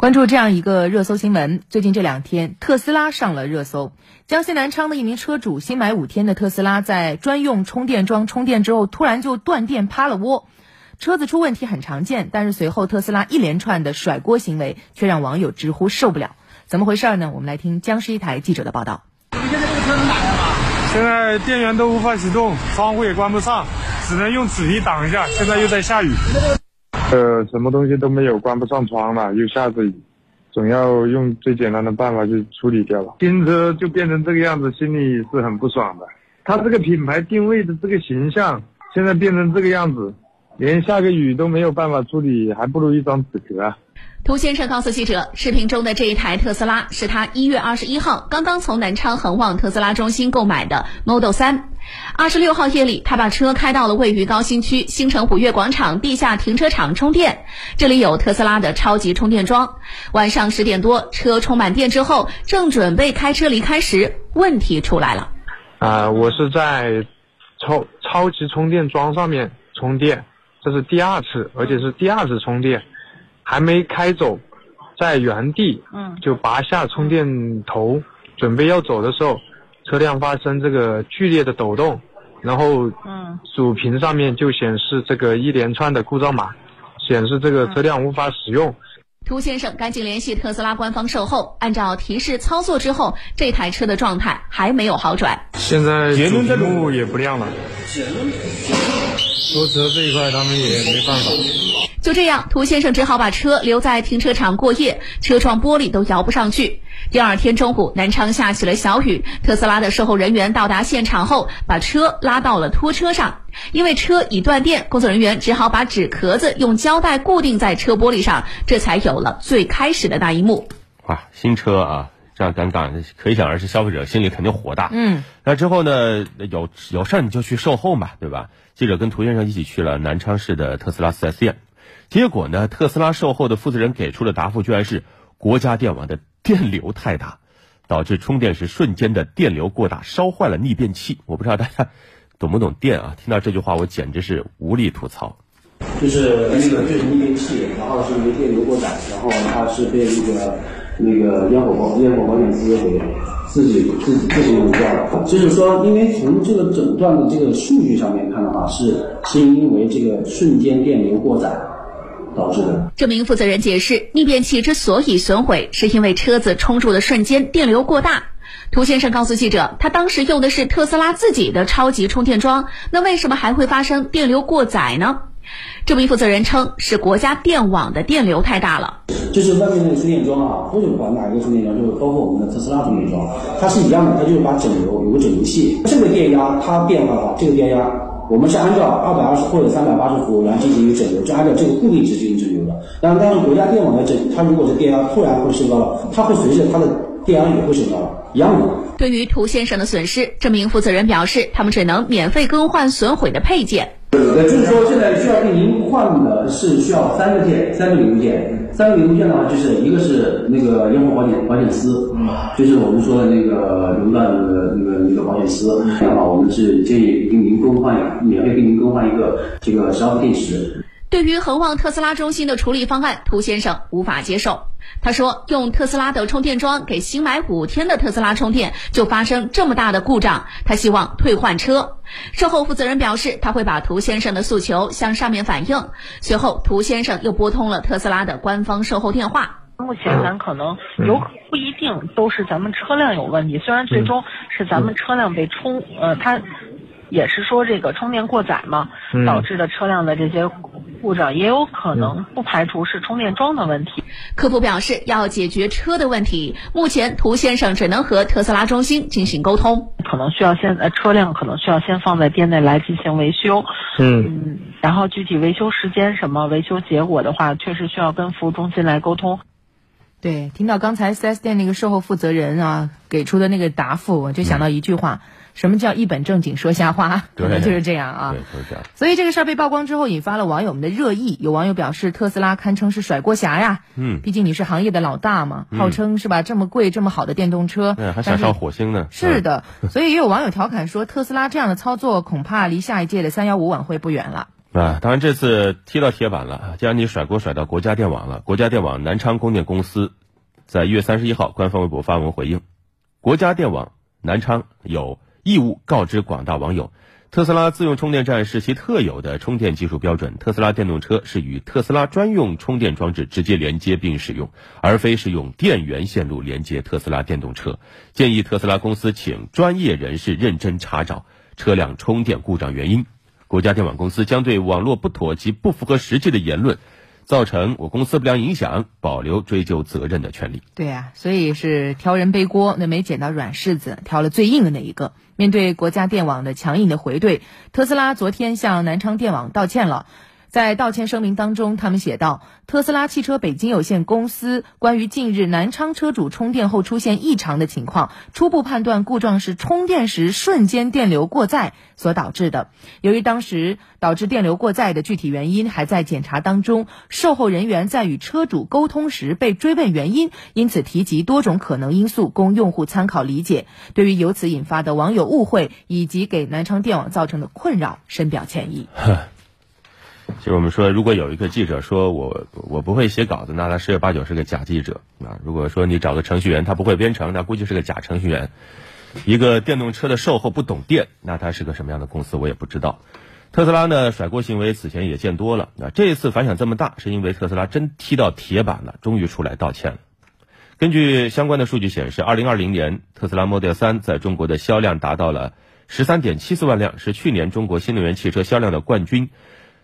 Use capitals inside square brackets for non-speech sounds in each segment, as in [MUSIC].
关注这样一个热搜新闻，最近这两天，特斯拉上了热搜。江西南昌的一名车主新买五天的特斯拉，在专用充电桩充电之后，突然就断电趴了窝。车子出问题很常见，但是随后特斯拉一连串的甩锅行为，却让网友直呼受不了。怎么回事呢？我们来听江西一台记者的报道。现在这个车能打开吗？现在电源都无法启动，窗户也关不上，只能用纸皮挡一下。现在又在下雨。呃，什么东西都没有，关不上窗了，又下着雨，总要用最简单的办法去处理掉了。新车就变成这个样子，心里是很不爽的。它这个品牌定位的这个形象，现在变成这个样子，连下个雨都没有办法处理，还不如一张纸壳啊。涂先生告诉记者，视频中的这一台特斯拉是他一月二十一号刚刚从南昌恒旺特斯拉中心购买的 Model 三。二十六号夜里，他把车开到了位于高新区新城虎跃广场地下停车场充电，这里有特斯拉的超级充电桩。晚上十点多，车充满电之后，正准备开车离开时，问题出来了。啊，我是在超超级充电桩上面充电，这是第二次，而且是第二次充电。还没开走，在原地，嗯，就拔下充电头，准备要走的时候，车辆发生这个剧烈的抖动，然后，嗯，主屏上面就显示这个一连串的故障码，显示这个车辆无法使用。涂先生赶紧联系特斯拉官方售后，按照提示操作之后，这台车的状态还没有好转。现在主屏幕也不亮了。说车这一块他们也没办法。就这样，涂先生只好把车留在停车场过夜，车窗玻璃都摇不上去。第二天中午，南昌下起了小雨，特斯拉的售后人员到达现场后，把车拉到了拖车上。因为车已断电，工作人员只好把纸壳子用胶带固定在车玻璃上，这才有了最开始的那一幕。哇，新车啊，这样尴尬，可以想而知，消费者心里肯定火大。嗯，那之后呢，有有事儿你就去售后嘛，对吧？记者跟涂先生一起去了南昌市的特斯拉 4S 店。结果呢？特斯拉售后的负责人给出的答复居然是国家电网的电流太大，导致充电时瞬间的电流过大，烧坏了逆变器。我不知道大家懂不懂电啊？听到这句话，我简直是无力吐槽。就是那个就是逆变器，然后是因为电流过载，然后它是被那个那个烟火保烟火保险丝给自己自己自己熔掉了。就是说，因为从这个诊断的这个数据上面看的话，是是因为这个瞬间电流过载。导致的。这名负责人解释，逆变器之所以损毁，是因为车子冲入的瞬间电流过大。涂先生告诉记者，他当时用的是特斯拉自己的超级充电桩，那为什么还会发生电流过载呢？这名负责人称，是国家电网的电流太大了。就是外面那个充电桩啊，不管哪一个充电桩，就是包括我们的特斯拉充电桩，它是一样的，它就是把整流有个整流器，这个电压它变化的话，这个电压。我们是按照二百二十或者三百八十伏来进行一个整流，就按照这个固定值进行整流的。但但是国家电网的整，它如果是电压突然会升高了，它会随着它的电压也会升高了，一样的。对于涂先生的损失，这名负责人表示，他们只能免费更换损毁的配件。呃，就是说现在需要给您换的是需要三个件，三个零件。三个零件的话，就是一个是那个烟火保险保险丝，就是我们说的那个熔断那个那个那个保险丝。这样的话，我们是建议给您更换，免费给您更换一个这个十号电池。对于恒旺特斯拉中心的处理方案，涂先生无法接受。他说：“用特斯拉的充电桩给新买五天的特斯拉充电，就发生这么大的故障，他希望退换车。”售后负责人表示，他会把涂先生的诉求向上面反映。随后，涂先生又拨通了特斯拉的官方售后电话。目前咱可能有不一定都是咱们车辆有问题，虽然最终是咱们车辆被充，呃，他也是说这个充电过载嘛，导致的车辆的这些。故障也有可能，不排除是充电桩的问题。客服表示要解决车的问题，目前涂先生只能和特斯拉中心进行沟通。可能需要先呃车辆可能需要先放在店内来进行维修。嗯，然后具体维修时间什么维修结果的话，确实需要跟服务中心来沟通。对，听到刚才 4S 店那个售后负责人啊给出的那个答复，我就想到一句话。什么叫一本正经说瞎话？[LAUGHS] 可能 [LAUGHS] 就是这样啊。对，就是这样。所以这个事儿被曝光之后，引发了网友们的热议。有网友表示，特斯拉堪称是甩锅侠呀。嗯。毕竟你是行业的老大嘛，号称是吧？这么贵、这么好的电动车，还想上火星呢。[LAUGHS] 是的。所以也有网友调侃说，特斯拉这样的操作，恐怕离下一届的三幺五晚会不远了。啊，当然这次踢到铁板了，既然你甩锅甩到国家电网了，国家电网南昌供电公司在一月三十一号官方微博发文回应，国家电网南昌有义务告知广大网友。特斯拉自用充电站是其特有的充电技术标准。特斯拉电动车是与特斯拉专用充电装置直接连接并使用，而非是用电源线路连接特斯拉电动车。建议特斯拉公司请专业人士认真查找车辆充电故障原因。国家电网公司将对网络不妥及不符合实际的言论。造成我公司不良影响，保留追究责任的权利。对啊，所以是挑人背锅，那没捡到软柿子，挑了最硬的那一个。面对国家电网的强硬的回怼，特斯拉昨天向南昌电网道歉了。在道歉声明当中，他们写道：“特斯拉汽车北京有限公司关于近日南昌车主充电后出现异常的情况，初步判断故障是充电时瞬间电流过载所导致的。由于当时导致电流过载的具体原因还在检查当中，售后人员在与车主沟通时被追问原因，因此提及多种可能因素供用户参考理解。对于由此引发的网友误会以及给南昌电网造成的困扰，深表歉意。[LAUGHS] ”就是我们说，如果有一个记者说我我不会写稿子，那他十有八九是个假记者啊。如果说你找个程序员，他不会编程，那估计是个假程序员。一个电动车的售后不懂电，那他是个什么样的公司，我也不知道。特斯拉呢，甩锅行为此前也见多了，那这一次反响这么大，是因为特斯拉真踢到铁板了，终于出来道歉了。根据相关的数据显示，二零二零年特斯拉 Model 3在中国的销量达到了十三点七四万辆，是去年中国新能源汽车销量的冠军。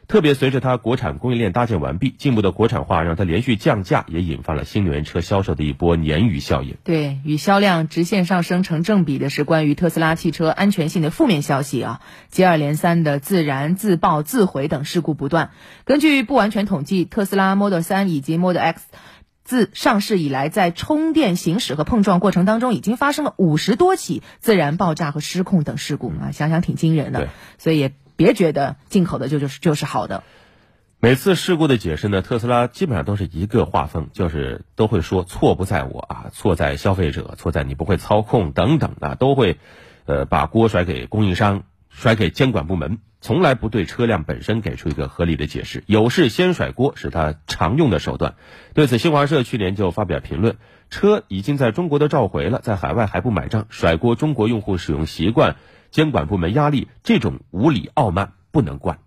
特别随着它国产供应链搭建完毕，进一步的国产化让它连续降价，也引发了新能源车销售的一波鲶鱼效应。对，与销量直线上升成正比的是关于特斯拉汽车安全性的负面消息啊，接二连三的自燃、自爆、自毁等事故不断。根据不完全统计，特斯拉 Model 3以及 Model X 自上市以来，在充电行驶和碰撞过程当中，已经发生了五十多起自燃、爆炸和失控等事故啊，想想挺惊人的。所以也。别觉得进口的就就是就是好的。每次事故的解释呢，特斯拉基本上都是一个画风，就是都会说错不在我啊，错在消费者，错在你不会操控等等的，都会，呃，把锅甩给供应商，甩给监管部门，从来不对车辆本身给出一个合理的解释。有事先甩锅是他常用的手段。对此，新华社去年就发表评论：车已经在中国的召回了，在海外还不买账，甩锅中国用户使用习惯。监管部门压力，这种无理傲慢不能惯。